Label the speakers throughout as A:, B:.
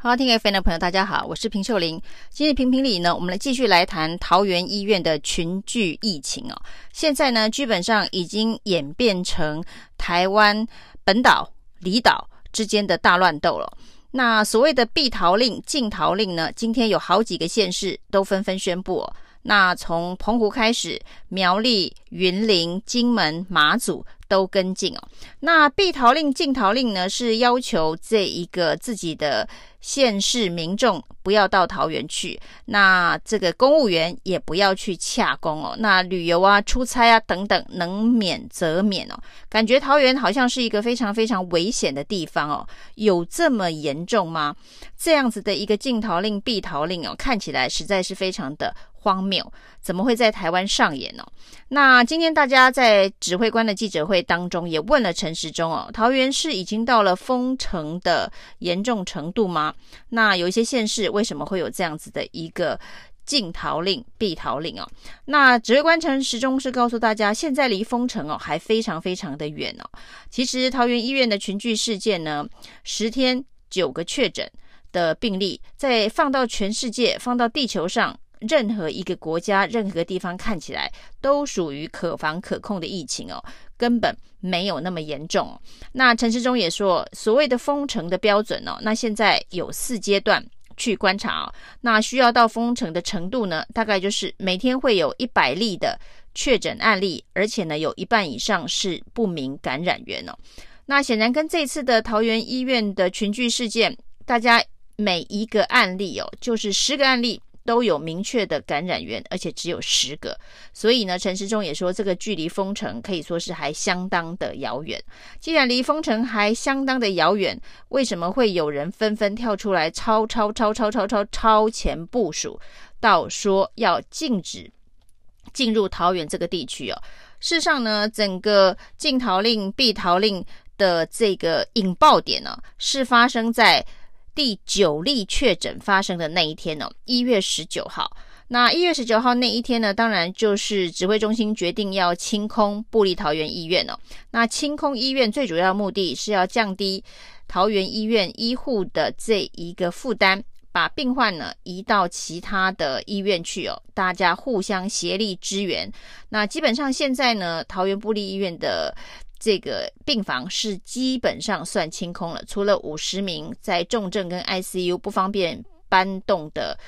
A: 好，听 FM 的朋友，大家好，我是平秀玲。今日评评理呢，我们来继续来谈桃园医院的群聚疫情哦。现在呢，基本上已经演变成台湾本岛、离岛之间的大乱斗了。那所谓的避桃令、禁桃令呢，今天有好几个县市都纷纷宣布哦。那从澎湖开始，苗栗、云林、金门、马祖。都跟进哦。那避桃令、禁桃令呢，是要求这一个自己的县市民众不要到桃园去，那这个公务员也不要去洽公哦。那旅游啊、出差啊等等，能免则免哦。感觉桃园好像是一个非常非常危险的地方哦，有这么严重吗？这样子的一个禁桃令、避桃令哦，看起来实在是非常的。荒谬，怎么会在台湾上演呢？那今天大家在指挥官的记者会当中也问了陈时中哦，桃园市已经到了封城的严重程度吗？那有一些县市为什么会有这样子的一个禁桃令、避桃令哦？那指挥官陈时中是告诉大家，现在离封城哦还非常非常的远哦。其实桃园医院的群聚事件呢，十天九个确诊的病例，再放到全世界，放到地球上。任何一个国家、任何地方看起来都属于可防可控的疫情哦，根本没有那么严重。那陈世忠也说，所谓的封城的标准哦，那现在有四阶段去观察哦。那需要到封城的程度呢，大概就是每天会有一百例的确诊案例，而且呢，有一半以上是不明感染源哦。那显然跟这次的桃园医院的群聚事件，大家每一个案例哦，就是十个案例。都有明确的感染源，而且只有十个，所以呢，陈时中也说，这个距离封城可以说是还相当的遥远。既然离封城还相当的遥远，为什么会有人纷纷跳出来超超超超超超超前部署，到说要禁止进入桃园这个地区哦？事实上呢，整个禁桃令、避桃令的这个引爆点呢，是发生在。第九例确诊发生的那一天哦，一月十九号。那一月十九号那一天呢，当然就是指挥中心决定要清空布利桃园医院哦。那清空医院最主要目的是要降低桃园医院医护的这一个负担，把病患呢移到其他的医院去哦，大家互相协力支援。那基本上现在呢，桃园布利医院的。这个病房是基本上算清空了，除了五十名在重症跟 ICU 不方便搬动的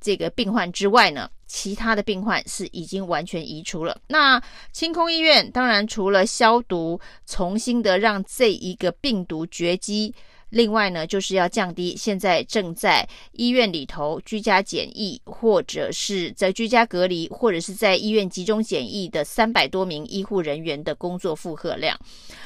A: 这个病患之外呢，其他的病患是已经完全移除了。那清空医院，当然除了消毒，重新的让这一个病毒绝迹。另外呢，就是要降低现在正在医院里头居家检疫，或者是在居家隔离，或者是在医院集中检疫的三百多名医护人员的工作负荷量。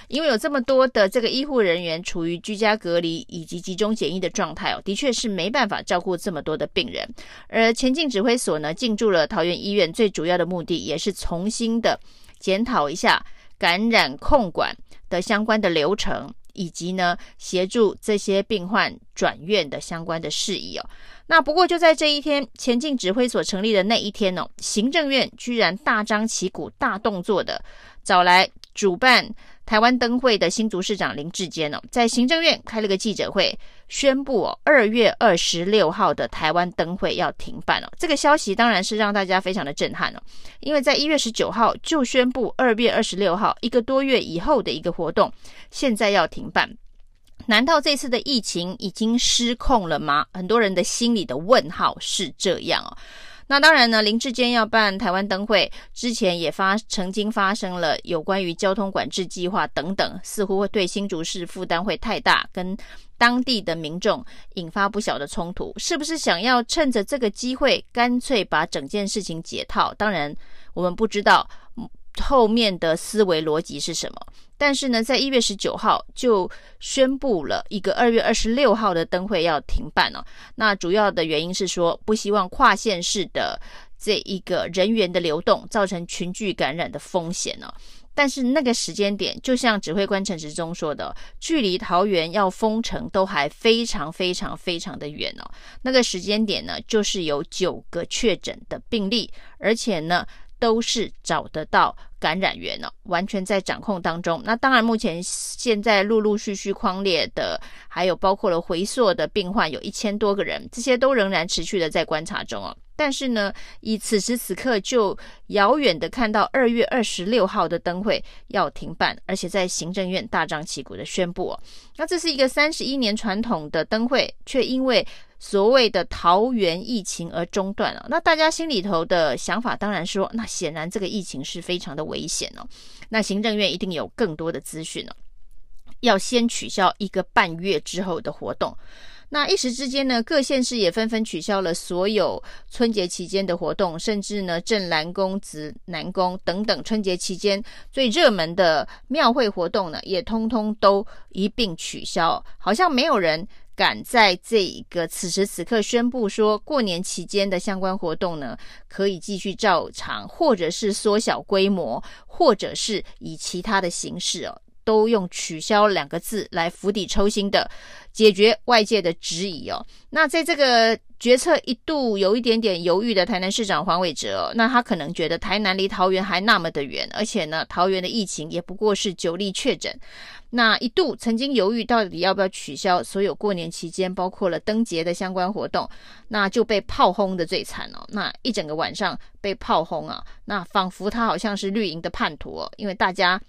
A: 因为有这么多的这个医护人员处于居家隔离以及集中检疫的状态哦，的确是没办法照顾这么多的病人。而前进指挥所呢，进驻了桃园医院，最主要的目的也是重新的检讨一下感染控管的相关的流程。以及呢，协助这些病患转院的相关的事宜哦。那不过就在这一天，前进指挥所成立的那一天哦，行政院居然大张旗鼓、大动作的找来主办台湾灯会的新竹市长林智坚哦，在行政院开了个记者会，宣布哦，二月二十六号的台湾灯会要停办哦。这个消息当然是让大家非常的震撼哦，因为在一月十九号就宣布二月二十六号一个多月以后的一个活动，现在要停办。难道这次的疫情已经失控了吗？很多人的心里的问号是这样哦。那当然呢，林志坚要办台湾灯会之前也发曾经发生了有关于交通管制计划等等，似乎会对新竹市负担会太大，跟当地的民众引发不小的冲突。是不是想要趁着这个机会，干脆把整件事情解套？当然，我们不知道。后面的思维逻辑是什么？但是呢，在一月十九号就宣布了一个二月二十六号的灯会要停办哦。那主要的原因是说，不希望跨县市的这一个人员的流动造成群聚感染的风险哦。但是那个时间点，就像指挥官陈时中说的，距离桃园要封城都还非常非常非常的远哦。那个时间点呢，就是有九个确诊的病例，而且呢。都是找得到感染源哦，完全在掌控当中。那当然，目前现在陆陆续续匡列的，还有包括了回溯的病患有一千多个人，这些都仍然持续的在观察中哦。但是呢，以此时此刻就遥远的看到二月二十六号的灯会要停办，而且在行政院大张旗鼓的宣布哦，那这是一个三十一年传统的灯会，却因为所谓的桃园疫情而中断了。那大家心里头的想法当然说，那显然这个疫情是非常的危险哦。那行政院一定有更多的资讯哦，要先取消一个半月之后的活动。那一时之间呢，各县市也纷纷取消了所有春节期间的活动，甚至呢，镇南宫、指南宫等等春节期间最热门的庙会活动呢，也通通都一并取消。好像没有人敢在这一个此时此刻宣布说，过年期间的相关活动呢，可以继续照常，或者是缩小规模，或者是以其他的形式哦。都用取消两个字来釜底抽薪的解决外界的质疑哦。那在这个决策一度有一点点犹豫的台南市长黄伟哲，那他可能觉得台南离桃园还那么的远，而且呢，桃园的疫情也不过是九例确诊。那一度曾经犹豫到底要不要取消所有过年期间包括了灯节的相关活动，那就被炮轰的最惨哦。那一整个晚上被炮轰啊，那仿佛他好像是绿营的叛徒哦，因为大家。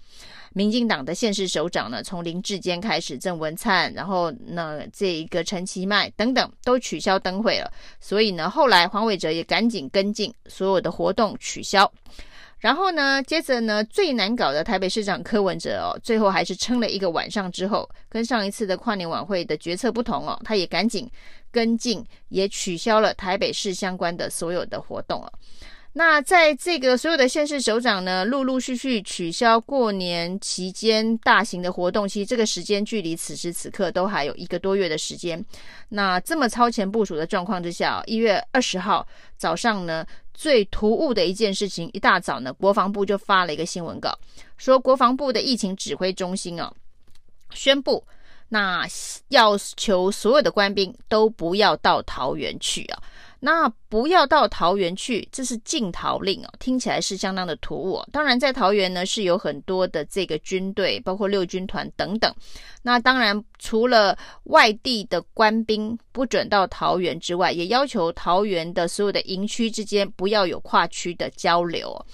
A: 民进党的县市首长呢，从林志坚开始，郑文灿，然后呢，这一个陈其迈等等都取消灯会了。所以呢，后来黄伟哲也赶紧跟进，所有的活动取消。然后呢，接着呢，最难搞的台北市长柯文哲哦，最后还是撑了一个晚上之后，跟上一次的跨年晚会的决策不同哦，他也赶紧跟进，也取消了台北市相关的所有的活动了。那在这个所有的县市首长呢，陆陆续续取消过年期间大型的活动，其实这个时间距离此时此刻都还有一个多月的时间。那这么超前部署的状况之下，一月二十号早上呢，最突兀的一件事情，一大早呢，国防部就发了一个新闻稿，说国防部的疫情指挥中心啊，宣布，那要求所有的官兵都不要到桃园去啊。那不要到桃园去，这是禁桃令哦，听起来是相当的突兀哦。当然，在桃园呢是有很多的这个军队，包括六军团等等。那当然，除了外地的官兵不准到桃园之外，也要求桃园的所有的营区之间不要有跨区的交流。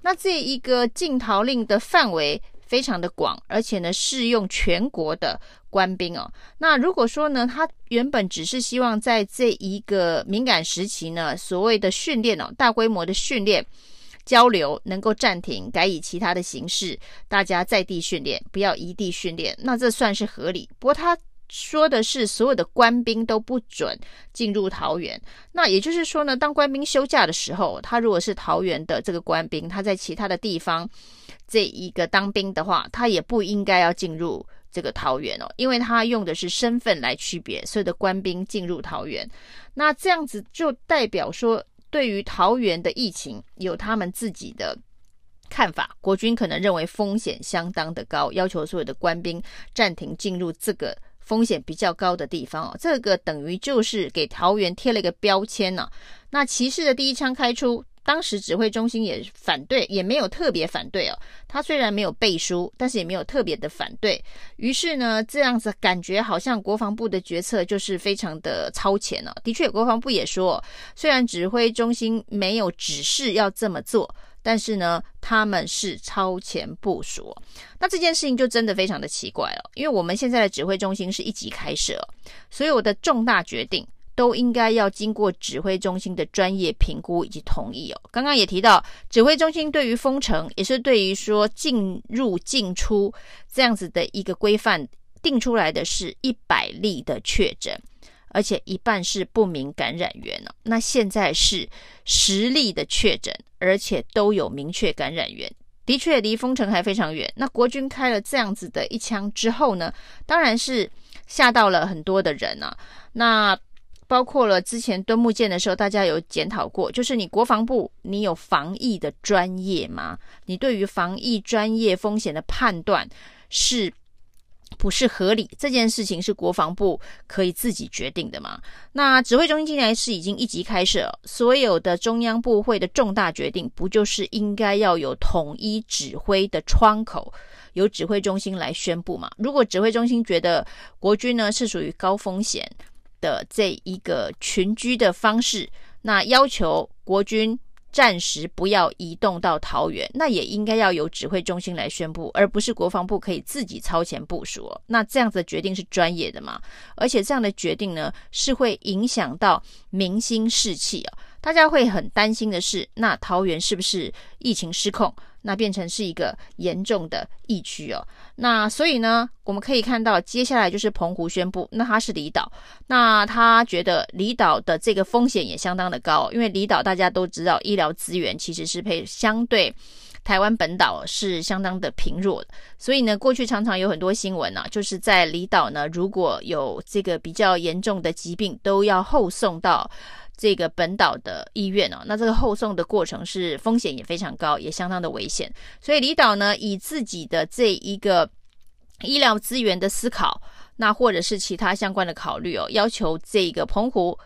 A: 那这一个禁桃令的范围非常的广，而且呢适用全国的。官兵哦，那如果说呢，他原本只是希望在这一个敏感时期呢，所谓的训练哦，大规模的训练交流能够暂停，改以其他的形式，大家在地训练，不要移地训练，那这算是合理。不过他说的是所有的官兵都不准进入桃园，那也就是说呢，当官兵休假的时候，他如果是桃园的这个官兵，他在其他的地方这一个当兵的话，他也不应该要进入。这个桃园哦，因为他用的是身份来区别所有的官兵进入桃园，那这样子就代表说，对于桃园的疫情有他们自己的看法。国军可能认为风险相当的高，要求所有的官兵暂停进入这个风险比较高的地方哦。这个等于就是给桃园贴了一个标签呢。那骑士的第一枪开出。当时指挥中心也反对，也没有特别反对哦。他虽然没有背书，但是也没有特别的反对。于是呢，这样子感觉好像国防部的决策就是非常的超前了哦。的确，国防部也说，虽然指挥中心没有指示要这么做，但是呢，他们是超前部署。那这件事情就真的非常的奇怪哦，因为我们现在的指挥中心是一级开设，所有的重大决定。都应该要经过指挥中心的专业评估以及同意哦。刚刚也提到，指挥中心对于封城，也是对于说进入进出这样子的一个规范定出来的是一百例的确诊，而且一半是不明感染源哦。那现在是十例的确诊，而且都有明确感染源，的确离封城还非常远。那国军开了这样子的一枪之后呢，当然是吓到了很多的人啊。那包括了之前敦木舰的时候，大家有检讨过，就是你国防部，你有防疫的专业吗？你对于防疫专业风险的判断是不是合理，这件事情是国防部可以自己决定的吗？那指挥中心现在是已经一级开设，所有的中央部会的重大决定，不就是应该要有统一指挥的窗口，由指挥中心来宣布嘛？如果指挥中心觉得国军呢是属于高风险的这一个群居的方式，那要求国军。暂时不要移动到桃园，那也应该要由指挥中心来宣布，而不是国防部可以自己超前部署。那这样子的决定是专业的嘛？而且这样的决定呢，是会影响到民心士气啊。大家会很担心的是，那桃园是不是疫情失控？那变成是一个严重的疫区哦。那所以呢，我们可以看到，接下来就是澎湖宣布，那它是离岛，那他觉得离岛的这个风险也相当的高，因为离岛大家都知道，医疗资源其实是配相对台湾本岛是相当的贫弱的。所以呢，过去常常有很多新闻啊，就是在离岛呢，如果有这个比较严重的疾病，都要后送到。这个本岛的医院哦，那这个后送的过程是风险也非常高，也相当的危险。所以离岛呢，以自己的这一个医疗资源的思考，那或者是其他相关的考虑哦，要求这个澎湖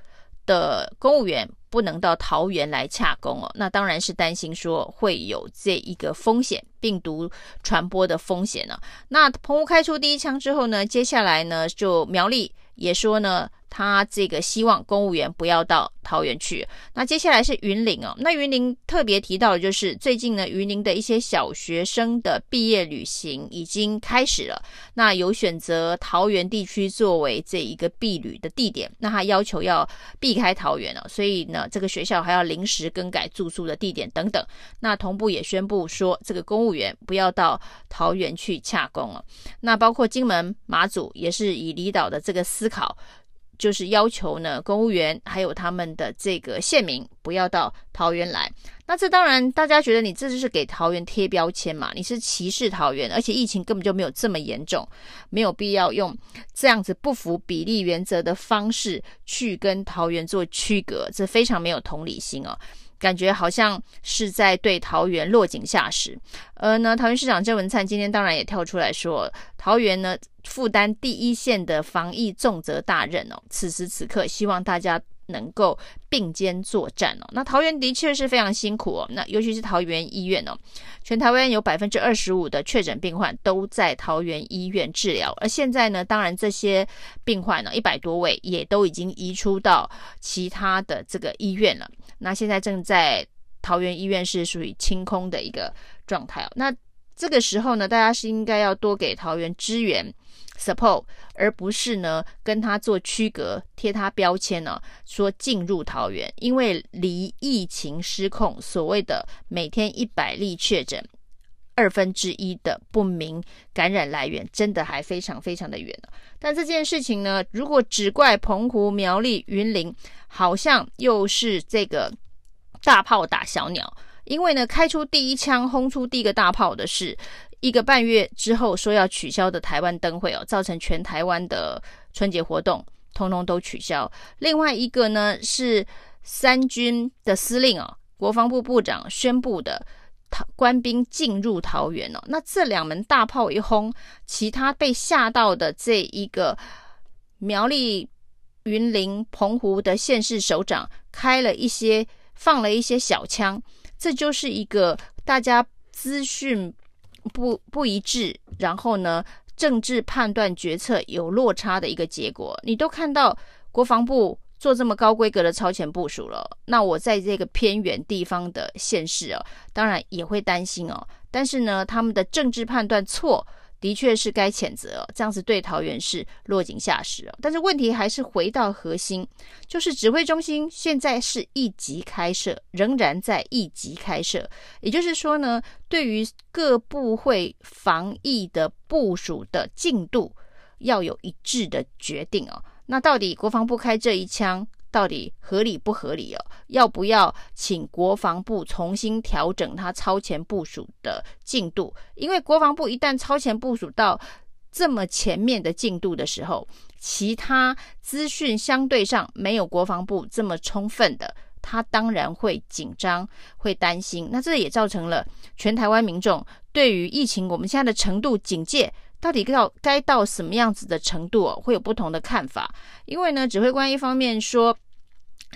A: 的公务员不能到桃园来洽公哦。那当然是担心说会有这一个风险，病毒传播的风险呢。那澎湖开出第一枪之后呢，接下来呢就苗栗也说呢。他这个希望公务员不要到桃园去。那接下来是云林哦，那云林特别提到的就是最近呢，云林的一些小学生的毕业旅行已经开始了。那有选择桃园地区作为这一个避旅的地点，那他要求要避开桃园哦，所以呢，这个学校还要临时更改住宿的地点等等。那同步也宣布说，这个公务员不要到桃园去洽公了。那包括金门、马祖也是以离岛的这个思考。就是要求呢，公务员还有他们的这个县民不要到桃园来。那这当然，大家觉得你这就是给桃园贴标签嘛？你是歧视桃园，而且疫情根本就没有这么严重，没有必要用这样子不符比例原则的方式去跟桃园做区隔，这非常没有同理心哦。感觉好像是在对桃园落井下石，而呢，桃园市长郑文灿今天当然也跳出来说，桃园呢负担第一线的防疫重责大任哦，此时此刻希望大家能够并肩作战哦。那桃园的确是非常辛苦哦，那尤其是桃园医院哦，全台湾有百分之二十五的确诊病患都在桃园医院治疗，而现在呢，当然这些病患呢一百多位也都已经移出到其他的这个医院了。那现在正在桃园医院是属于清空的一个状态哦。那这个时候呢，大家是应该要多给桃园支援 support，而不是呢跟他做区隔，贴他标签呢，说进入桃园，因为离疫情失控，所谓的每天一百例确诊，二分之一的不明感染来源，真的还非常非常的远。但这件事情呢，如果只怪澎湖、苗栗、云林，好像又是这个大炮打小鸟。因为呢，开出第一枪、轰出第一个大炮的是一个半月之后说要取消的台湾灯会哦，造成全台湾的春节活动通通都取消。另外一个呢，是三军的司令哦，国防部部长宣布的。官兵进入桃园哦，那这两门大炮一轰，其他被吓到的这一个苗栗、云林、澎湖的县市首长开了一些放了一些小枪，这就是一个大家资讯不不一致，然后呢，政治判断决策有落差的一个结果。你都看到国防部。做这么高规格的超前部署了，那我在这个偏远地方的县市哦，当然也会担心哦。但是呢，他们的政治判断错，的确是该谴责。这样子对桃园是落井下石哦。但是问题还是回到核心，就是指挥中心现在是一级开设，仍然在一级开设。也就是说呢，对于各部会防疫的部署的进度，要有一致的决定哦。那到底国防部开这一枪到底合理不合理哦？要不要请国防部重新调整他超前部署的进度？因为国防部一旦超前部署到这么前面的进度的时候，其他资讯相对上没有国防部这么充分的，他当然会紧张、会担心。那这也造成了全台湾民众对于疫情我们现在的程度警戒。到底到该到什么样子的程度哦，会有不同的看法。因为呢，指挥官一方面说，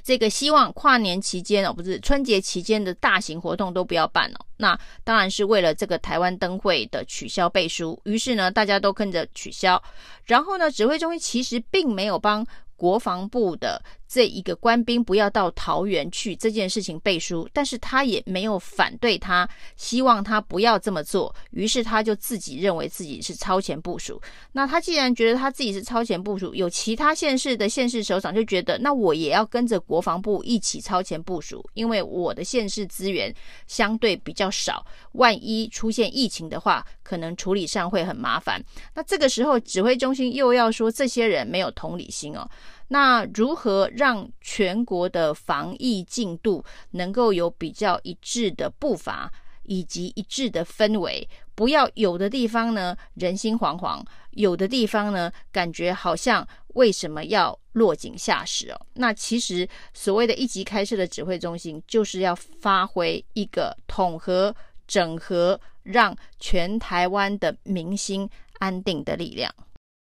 A: 这个希望跨年期间哦，不是春节期间的大型活动都不要办哦。那当然是为了这个台湾灯会的取消背书。于是呢，大家都跟着取消。然后呢，指挥中心其实并没有帮国防部的。这一个官兵不要到桃园去这件事情背书，但是他也没有反对他，希望他不要这么做。于是他就自己认为自己是超前部署。那他既然觉得他自己是超前部署，有其他县市的县市首长就觉得，那我也要跟着国防部一起超前部署，因为我的县市资源相对比较少，万一出现疫情的话，可能处理上会很麻烦。那这个时候指挥中心又要说这些人没有同理心哦。那如何让全国的防疫进度能够有比较一致的步伐以及一致的氛围？不要有的地方呢人心惶惶，有的地方呢感觉好像为什么要落井下石哦？那其实所谓的一级开设的指挥中心，就是要发挥一个统合、整合，让全台湾的民心安定的力量。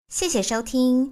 B: 谢谢收听。